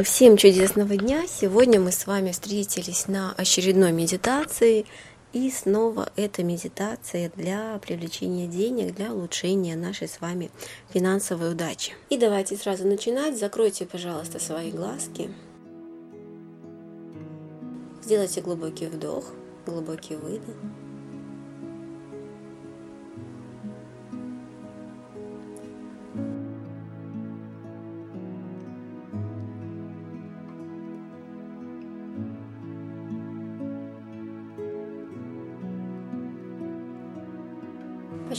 Всем чудесного дня! Сегодня мы с вами встретились на очередной медитации. И снова эта медитация для привлечения денег, для улучшения нашей с вами финансовой удачи. И давайте сразу начинать. Закройте, пожалуйста, свои глазки. Сделайте глубокий вдох, глубокий выдох.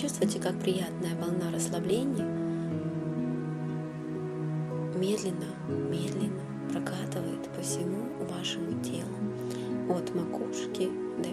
Почувствуйте, как приятная волна расслабления медленно, медленно прокатывает по всему вашему телу, от макушки до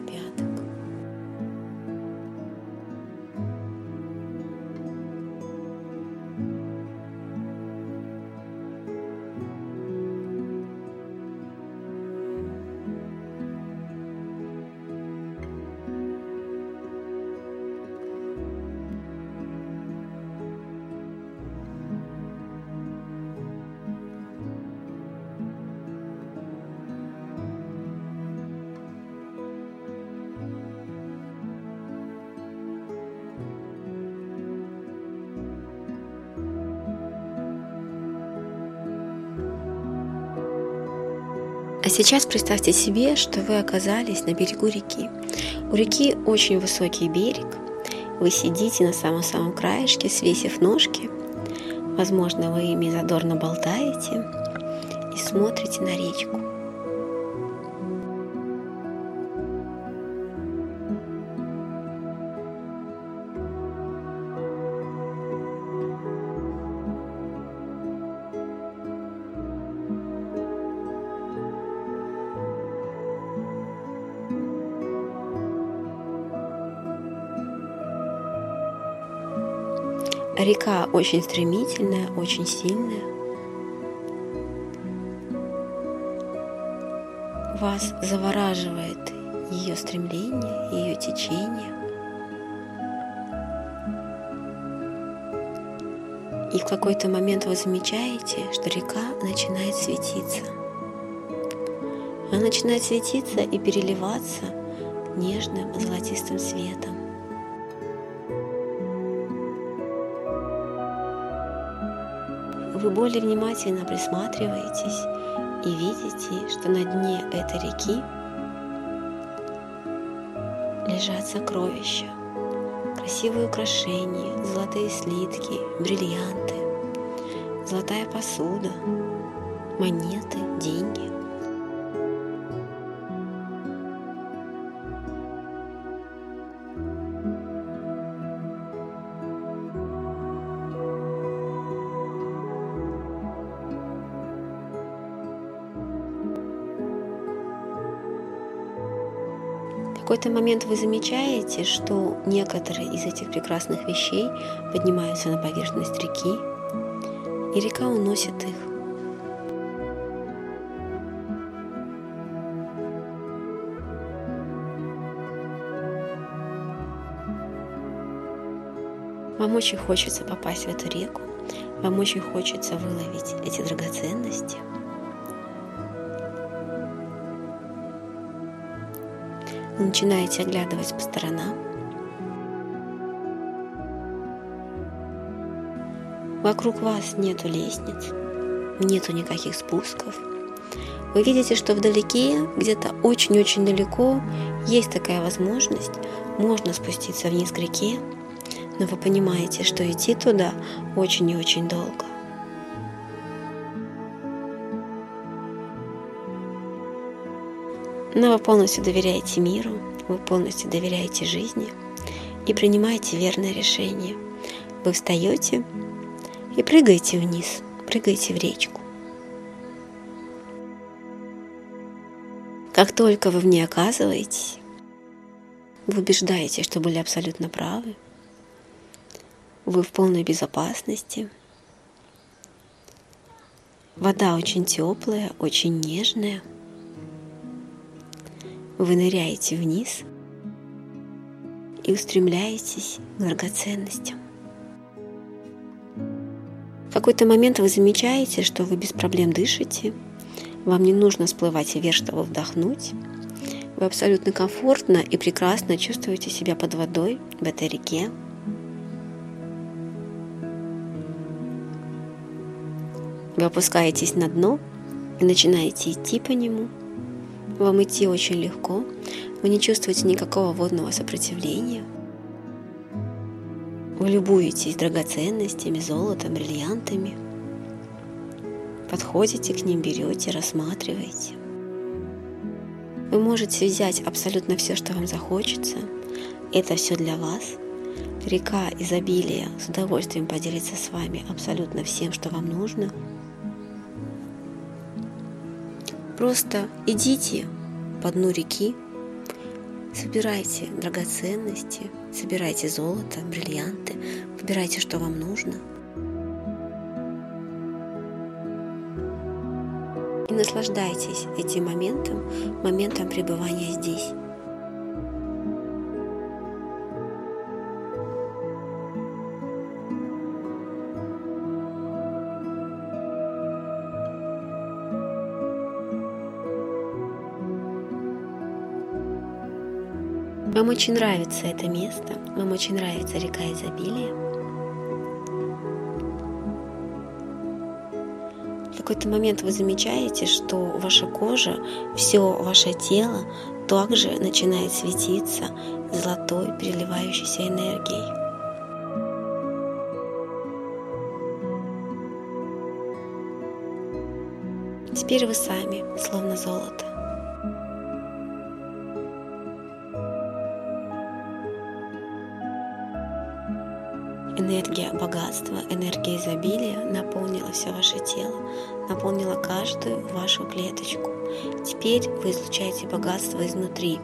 сейчас представьте себе, что вы оказались на берегу реки. У реки очень высокий берег. Вы сидите на самом-самом краешке, свесив ножки. Возможно, вы ими задорно болтаете и смотрите на речку. Река очень стремительная, очень сильная. Вас завораживает ее стремление, ее течение. И в какой-то момент вы замечаете, что река начинает светиться. Она начинает светиться и переливаться нежным золотистым светом. Вы более внимательно присматриваетесь и видите, что на дне этой реки лежат сокровища, красивые украшения, золотые слитки, бриллианты, золотая посуда, монеты, деньги. Какой-то момент вы замечаете, что некоторые из этих прекрасных вещей поднимаются на поверхность реки, и река уносит их. Вам очень хочется попасть в эту реку, вам очень хочется выловить эти драгоценности – начинаете оглядывать по сторонам. Вокруг вас нету лестниц, нету никаких спусков. Вы видите, что вдалеке, где-то очень-очень далеко, есть такая возможность, можно спуститься вниз к реке, но вы понимаете, что идти туда очень и очень долго. Но вы полностью доверяете миру, вы полностью доверяете жизни и принимаете верное решение. Вы встаете и прыгаете вниз, прыгаете в речку. Как только вы в ней оказываетесь, вы убеждаете, что были абсолютно правы, вы в полной безопасности. Вода очень теплая, очень нежная – вы ныряете вниз и устремляетесь к драгоценностям. В какой-то момент вы замечаете, что вы без проблем дышите, Вам не нужно всплывать вверх, чтобы вдохнуть. Вы абсолютно комфортно и прекрасно чувствуете себя под водой в этой реке. Вы опускаетесь на дно и начинаете идти по нему. Вам идти очень легко, вы не чувствуете никакого водного сопротивления. Вы любуетесь драгоценностями, золотом, бриллиантами. Подходите к ним, берете, рассматриваете. Вы можете взять абсолютно все, что вам захочется. Это все для вас. Река изобилия с удовольствием поделится с вами абсолютно всем, что вам нужно. Просто идите по дну реки, собирайте драгоценности, собирайте золото, бриллианты, выбирайте, что вам нужно. И наслаждайтесь этим моментом, моментом пребывания здесь. Вам очень нравится это место, вам очень нравится река изобилия. В какой-то момент вы замечаете, что ваша кожа, все ваше тело также начинает светиться золотой переливающейся энергией. Теперь вы сами, словно золото. Энергия богатства, энергия изобилия наполнила все ваше тело, наполнила каждую вашу клеточку. Теперь вы излучаете богатство изнутри,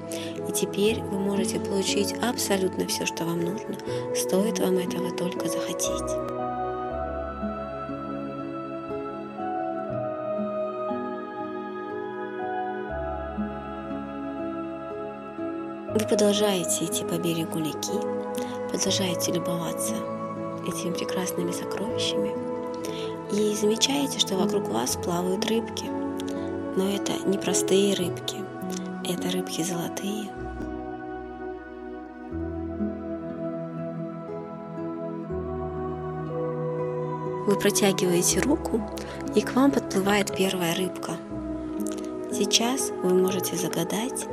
и теперь вы можете получить абсолютно все, что вам нужно, стоит вам этого только захотеть. Вы продолжаете идти по берегу реки, продолжаете любоваться этими прекрасными сокровищами и замечаете, что вокруг вас плавают рыбки. Но это не простые рыбки, это рыбки золотые. Вы протягиваете руку, и к вам подплывает первая рыбка. Сейчас вы можете загадать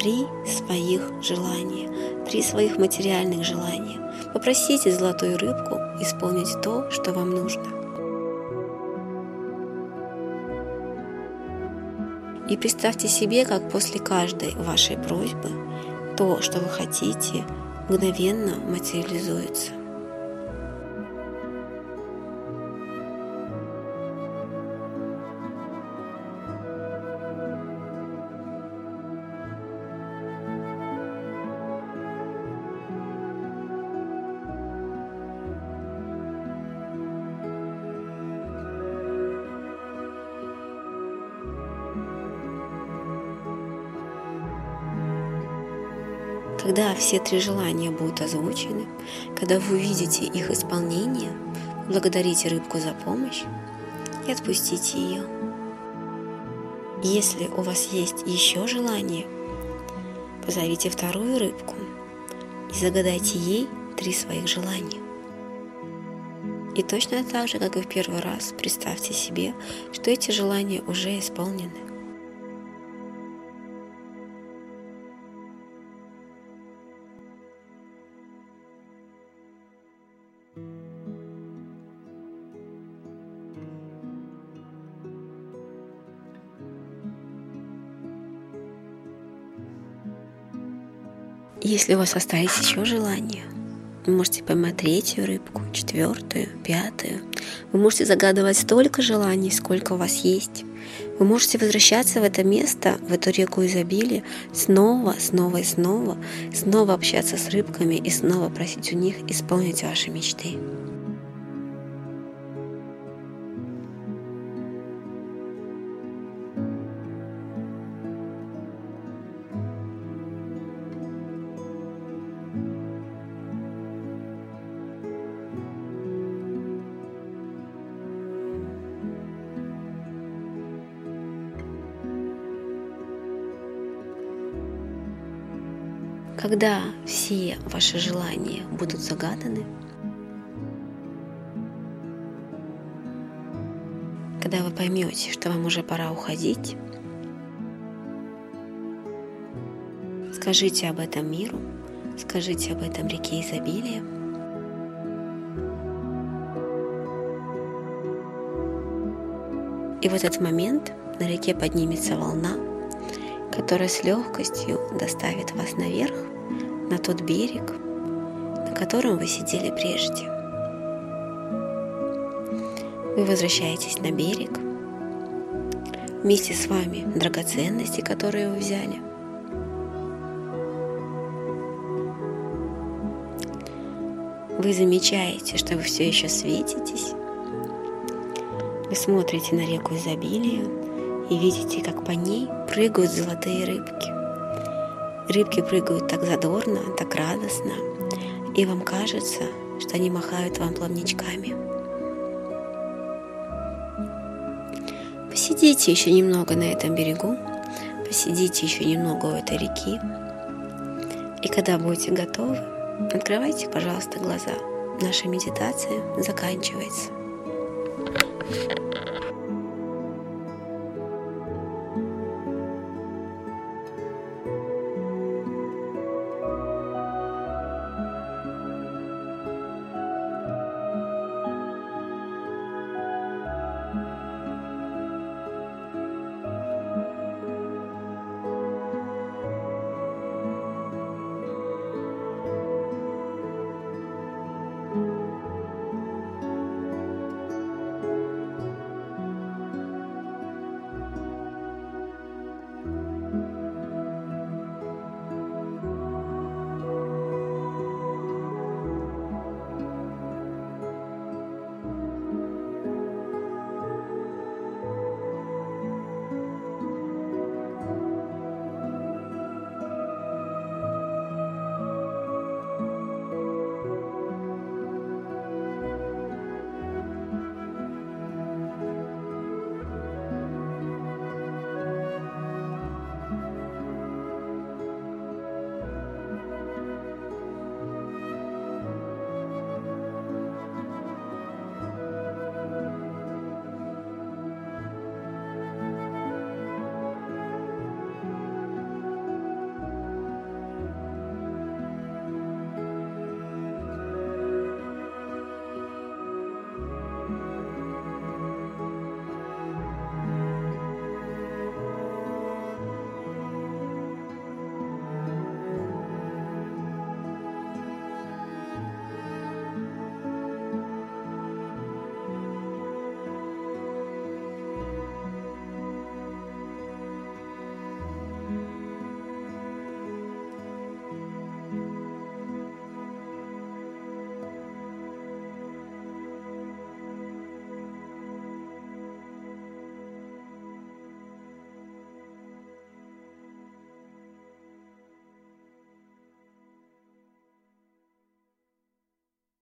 три своих желания, три своих материальных желания. Попросите золотую рыбку исполнить то, что вам нужно. И представьте себе, как после каждой вашей просьбы то, что вы хотите, мгновенно материализуется. Когда все три желания будут озвучены, когда вы увидите их исполнение, благодарите рыбку за помощь и отпустите ее. Если у вас есть еще желание, позовите вторую рыбку и загадайте ей три своих желания. И точно так же, как и в первый раз, представьте себе, что эти желания уже исполнены. Если у вас остались еще желания, вы можете поймать третью рыбку, четвертую, пятую. Вы можете загадывать столько желаний, сколько у вас есть. Вы можете возвращаться в это место, в эту реку изобилия, снова, снова и снова, снова общаться с рыбками и снова просить у них исполнить ваши мечты. Когда все ваши желания будут загаданы, когда вы поймете, что вам уже пора уходить, скажите об этом миру, скажите об этом реке изобилия. И в этот момент на реке поднимется волна, которая с легкостью доставит вас наверх, на тот берег, на котором вы сидели прежде. Вы возвращаетесь на берег, вместе с вами драгоценности, которые вы взяли. Вы замечаете, что вы все еще светитесь. Вы смотрите на реку изобилия и видите, как по ней прыгают золотые рыбки. Рыбки прыгают так задорно, так радостно, и вам кажется, что они махают вам плавничками. Посидите еще немного на этом берегу, посидите еще немного у этой реки, и когда будете готовы, открывайте, пожалуйста, глаза. Наша медитация заканчивается.